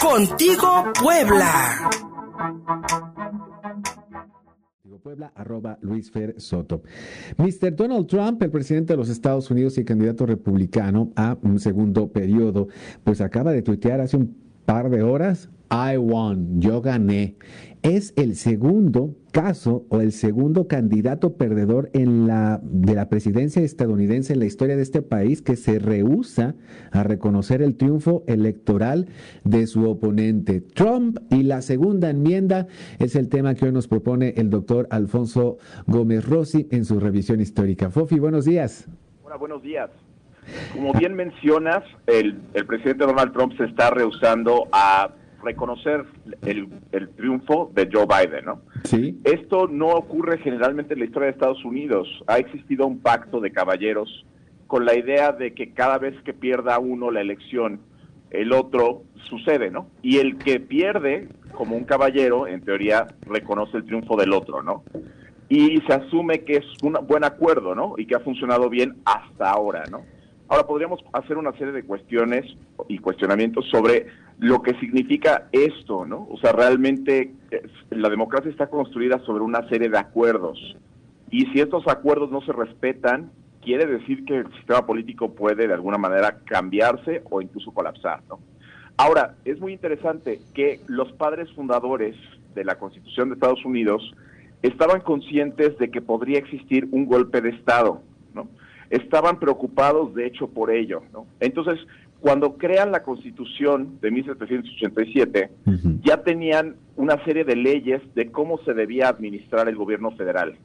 Contigo Puebla. Puebla, arroba Luis Fer Soto. Mr. Donald Trump, el presidente de los Estados Unidos y candidato republicano a un segundo periodo, pues acaba de tuitear hace un par de horas, I won, yo gané. Es el segundo caso o el segundo candidato perdedor en la, de la presidencia estadounidense en la historia de este país que se rehúsa a reconocer el triunfo electoral de su oponente. Trump y la segunda enmienda es el tema que hoy nos propone el doctor Alfonso Gómez Rossi en su revisión histórica. Fofi, buenos días. Hola, buenos días. Como bien mencionas, el, presidente Donald Trump se está rehusando a reconocer el, triunfo de Joe Biden, ¿no? Sí. Esto no ocurre generalmente en la historia de Estados Unidos. Ha existido un pacto de caballeros con la idea de que cada vez que pierda uno la elección, el otro sucede, ¿no? Y el que pierde, como un caballero, en teoría, reconoce el triunfo del otro, ¿no? Y se asume que es un buen acuerdo, ¿no? Y que ha funcionado bien hasta ahora, ¿no? Ahora podríamos hacer una serie de cuestiones y cuestionamientos sobre lo que significa esto, ¿no? O sea, realmente la democracia está construida sobre una serie de acuerdos. Y si estos acuerdos no se respetan, quiere decir que el sistema político puede de alguna manera cambiarse o incluso colapsar, ¿no? Ahora, es muy interesante que los padres fundadores de la Constitución de Estados Unidos estaban conscientes de que podría existir un golpe de Estado. Estaban preocupados de hecho por ello. ¿no? Entonces, cuando crean la constitución de 1787, ya tenían una serie de leyes de cómo se debía administrar el gobierno federal.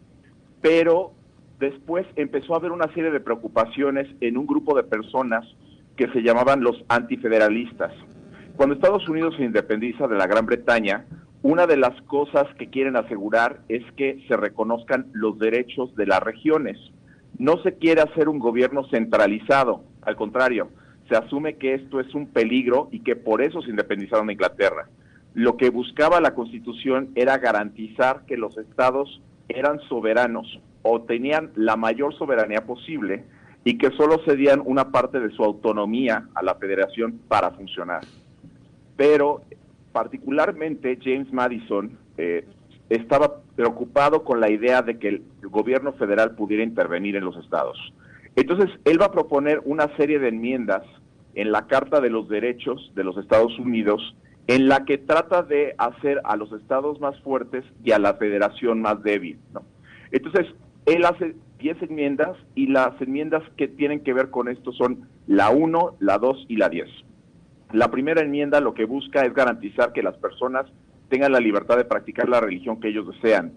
Pero después empezó a haber una serie de preocupaciones en un grupo de personas que se llamaban los antifederalistas. Cuando Estados Unidos se independiza de la Gran Bretaña, una de las cosas que quieren asegurar es que se reconozcan los derechos de las regiones. No se quiere hacer un gobierno centralizado, al contrario, se asume que esto es un peligro y que por eso se independizaron de Inglaterra. Lo que buscaba la Constitución era garantizar que los estados eran soberanos o tenían la mayor soberanía posible y que solo cedían una parte de su autonomía a la federación para funcionar. Pero particularmente James Madison eh, estaba preocupado con la idea de que el gobierno federal pudiera intervenir en los estados. Entonces, él va a proponer una serie de enmiendas en la Carta de los Derechos de los Estados Unidos, en la que trata de hacer a los estados más fuertes y a la federación más débil. Entonces, él hace 10 enmiendas y las enmiendas que tienen que ver con esto son la 1, la 2 y la 10. La primera enmienda lo que busca es garantizar que las personas tengan la libertad de practicar la religión que ellos desean,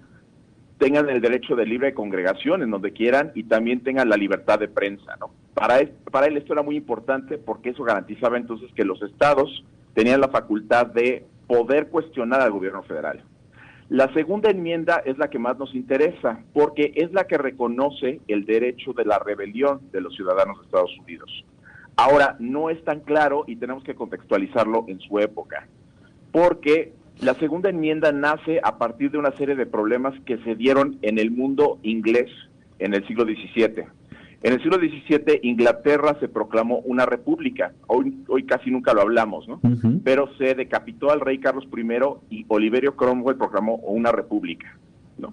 tengan el derecho de libre congregación en donde quieran y también tengan la libertad de prensa, ¿no? Para él, esto era muy importante porque eso garantizaba entonces que los estados tenían la facultad de poder cuestionar al gobierno federal. La segunda enmienda es la que más nos interesa porque es la que reconoce el derecho de la rebelión de los ciudadanos de Estados Unidos. Ahora, no es tan claro y tenemos que contextualizarlo en su época, porque la segunda enmienda nace a partir de una serie de problemas que se dieron en el mundo inglés en el siglo XVII. En el siglo XVII Inglaterra se proclamó una república, hoy, hoy casi nunca lo hablamos, ¿no? Pero se decapitó al rey Carlos I y Oliverio Cromwell proclamó una república, ¿no?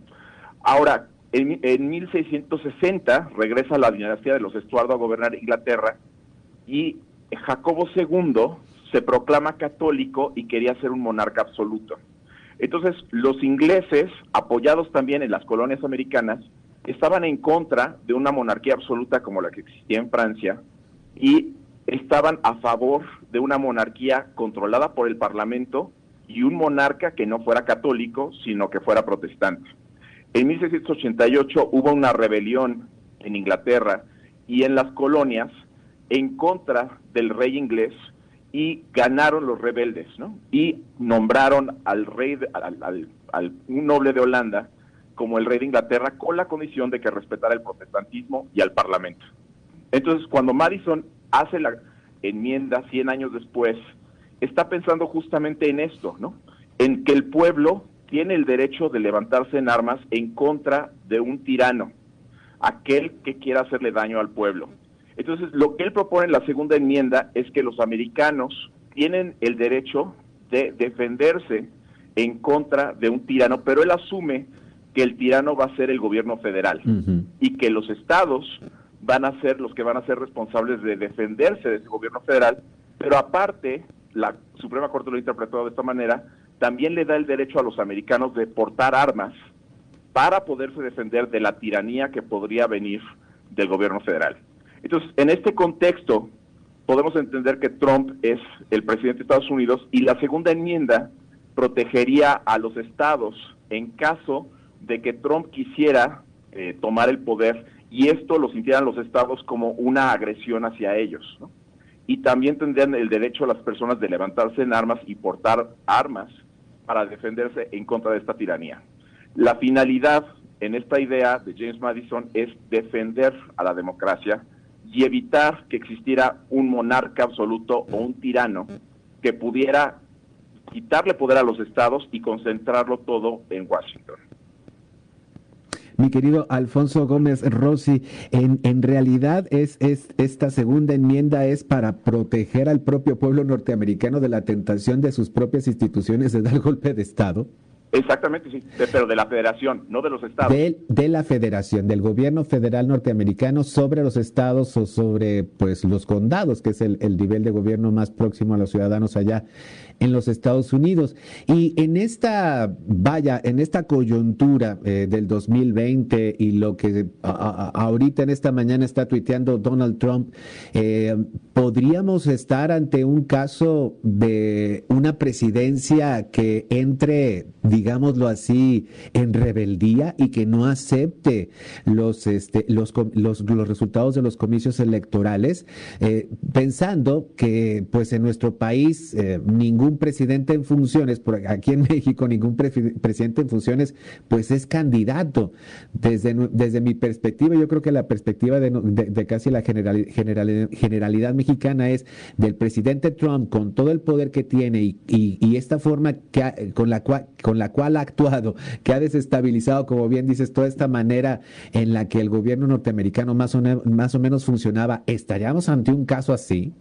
Ahora, en, en 1660 regresa la dinastía de los Estuardo a gobernar Inglaterra y Jacobo II se proclama católico y quería ser un monarca absoluto. Entonces, los ingleses, apoyados también en las colonias americanas, estaban en contra de una monarquía absoluta como la que existía en Francia y estaban a favor de una monarquía controlada por el Parlamento y un monarca que no fuera católico, sino que fuera protestante. En 1688 hubo una rebelión en Inglaterra y en las colonias en contra del rey inglés y ganaron los rebeldes, ¿no? Y nombraron al rey, al, un noble de Holanda como el rey de Inglaterra con la condición de que respetara el protestantismo y al parlamento. Entonces, cuando Madison hace la enmienda 100 años después, está pensando justamente en esto, ¿no? En que el pueblo tiene el derecho de levantarse en armas en contra de un tirano, aquel que quiera hacerle daño al pueblo. Entonces, lo que él propone en la segunda enmienda es que los americanos tienen el derecho de defenderse en contra de un tirano, pero él asume que el tirano va a ser el gobierno federal y que los estados van a ser los que van a ser responsables de defenderse de ese gobierno federal, pero aparte, la Suprema Corte lo ha interpretado de esta manera, también le da el derecho a los americanos de portar armas para poderse defender de la tiranía que podría venir del gobierno federal. Entonces, en este contexto, podemos entender que Trump es el presidente de Estados Unidos y la segunda enmienda protegería a los estados en caso de que Trump quisiera eh, tomar el poder y esto lo sintieran los estados como una agresión hacia ellos. Y también tendrían el derecho a las personas de levantarse en armas y portar armas para defenderse en contra de esta tiranía. La finalidad en esta idea de James Madison es defender a la democracia y evitar que existiera un monarca absoluto o un tirano que pudiera quitarle poder a los estados y concentrarlo todo en Washington. Mi querido Alfonso Gómez Rossi, en, realidad es esta segunda enmienda es para proteger al propio pueblo norteamericano de la tentación de sus propias instituciones de dar golpe de Estado. Exactamente, sí, pero de la federación, no de los estados. De, la federación, del gobierno federal norteamericano sobre los estados o sobre pues los condados, que es el, el nivel de gobierno más próximo a los ciudadanos allá en los Estados Unidos. Y en esta, vaya, en esta coyuntura eh, del 2020 y lo que ahorita en esta mañana está tuiteando Donald Trump, eh, podríamos estar ante un caso de una presidencia que entre, digámoslo así, en rebeldía y que no acepte los, este, los, los, los resultados de los comicios electorales, eh, pensando que pues en nuestro país ningún presidente en funciones, por aquí en México ningún presidente en funciones, pues es candidato. Desde, desde mi perspectiva, yo creo que la perspectiva de, casi la general, generalidad mexicana es del presidente Trump con todo el poder que tiene y, y, esta forma que con, la cual, con la cual ha actuado, que ha desestabilizado, como bien dices, toda esta manera en la que el gobierno norteamericano más o, más o menos funcionaba, ¿estaríamos ante un caso así?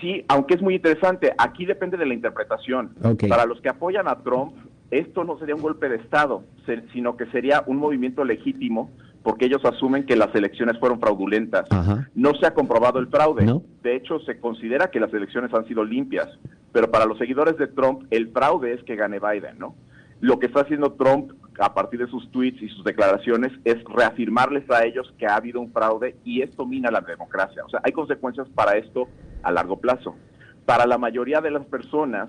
Sí, aunque es muy interesante, aquí depende de la interpretación. Para los que apoyan a Trump, esto no sería un golpe de Estado, sino que sería un movimiento legítimo porque ellos asumen que las elecciones fueron fraudulentas. No se ha comprobado el fraude. De hecho, se considera que las elecciones han sido limpias. Pero para los seguidores de Trump, el fraude es que gane Biden, ¿no? Lo que está haciendo Trump a partir de sus tweets y sus declaraciones es reafirmarles a ellos que ha habido un fraude y esto mina la democracia. O sea, hay consecuencias para esto a largo plazo. Para la mayoría de las personas,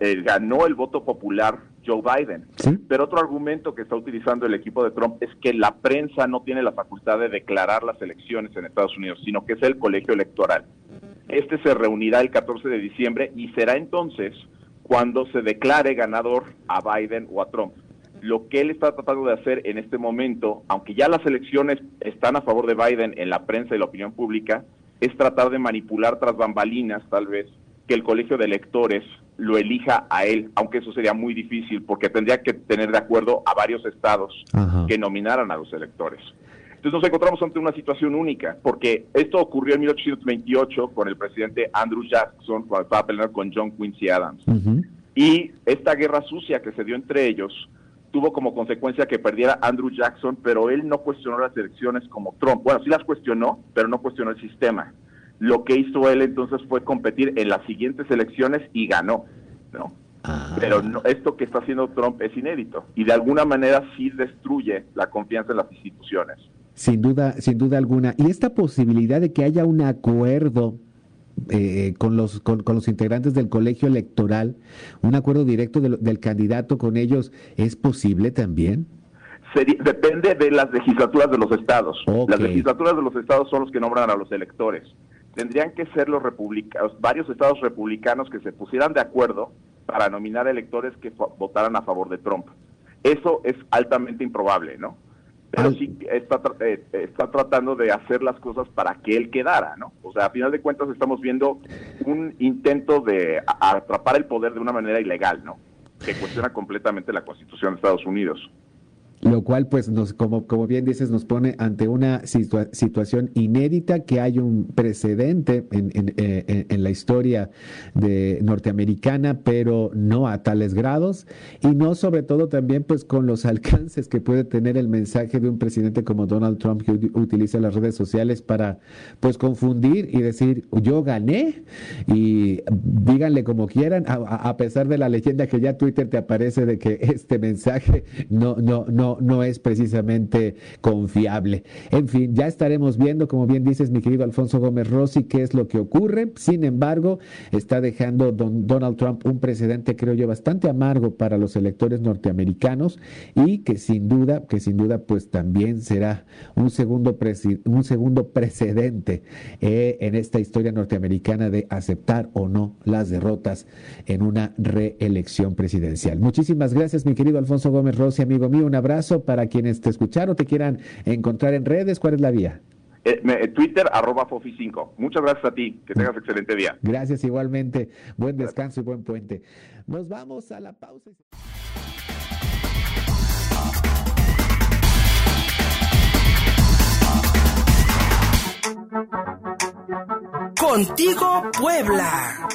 eh, ganó el voto popular Joe Biden. Pero otro argumento que está utilizando el equipo de Trump es que la prensa no tiene la facultad de declarar las elecciones en Estados Unidos, sino que es el colegio electoral. Este se reunirá el 14 de diciembre y será entonces cuando se declare ganador a Biden o a Trump. Lo que él está tratando de hacer en este momento, aunque ya las elecciones están a favor de Biden en la prensa y la opinión pública, es tratar de manipular tras bambalinas, tal vez, que el colegio de electores lo elija a él, aunque eso sería muy difícil, porque tendría que tener de acuerdo a varios estados que nominaran a los electores. Entonces nos encontramos ante una situación única, porque esto ocurrió en 1828 con el presidente Andrew Jackson, cuando estaba peleando con John Quincy Adams. Y esta guerra sucia que se dio entre ellos tuvo como consecuencia que perdiera Andrew Jackson, pero él no cuestionó las elecciones como Trump. Bueno, sí las cuestionó, pero no cuestionó el sistema. Lo que hizo él entonces fue competir en las siguientes elecciones y ganó, ¿no? Ah. Pero no, esto que está haciendo Trump es inédito y de alguna manera sí destruye la confianza en las instituciones. Sin duda, sin duda alguna. Y esta posibilidad de que haya un acuerdo eh, con, los, con, los integrantes del colegio electoral, un acuerdo directo del candidato con ellos, ¿es posible también? depende de las legislaturas de los estados. Las legislaturas de los estados son los que nombran a los electores. Tendrían que ser los republicanos, varios estados republicanos que se pusieran de acuerdo para nominar electores que votaran a favor de Trump. Eso es altamente improbable, ¿no? pero sí está, eh, está tratando de hacer las cosas para que él quedara, ¿no? O sea, a final de cuentas estamos viendo un intento de atrapar el poder de una manera ilegal, ¿no? Que cuestiona completamente la Constitución de Estados Unidos. Lo cual pues nos, como, como bien dices, nos pone ante una situación inédita que hay un precedente en, eh, en, la historia de norteamericana, pero no a tales grados. Y no sobre todo también pues con los alcances que puede tener el mensaje de un presidente como Donald Trump que utiliza las redes sociales para pues confundir y decir yo gané y díganle como quieran, a, pesar de la leyenda que ya Twitter te aparece de que este mensaje no, no, no es precisamente confiable. En fin, ya estaremos viendo, como bien dices, mi querido Alfonso Gómez Rossi, qué es lo que ocurre. Sin embargo, está dejando Donald Trump un precedente, creo yo, bastante amargo para los electores norteamericanos y que sin duda, que sin duda, pues también será un segundo, un segundo precedente eh, en esta historia norteamericana de aceptar o no las derrotas en una reelección presidencial. Muchísimas gracias, mi querido Alfonso Gómez Rossi, amigo mío. Un abrazo para quienes te escucharon o te quieran encontrar en redes. ¿Cuál es la vía? Eh, eh, Twitter, arroba Fofi5. Muchas gracias a ti. Que tengas excelente día. Gracias igualmente. Buen descanso y buen puente. Nos vamos a la pausa. Contigo, Puebla.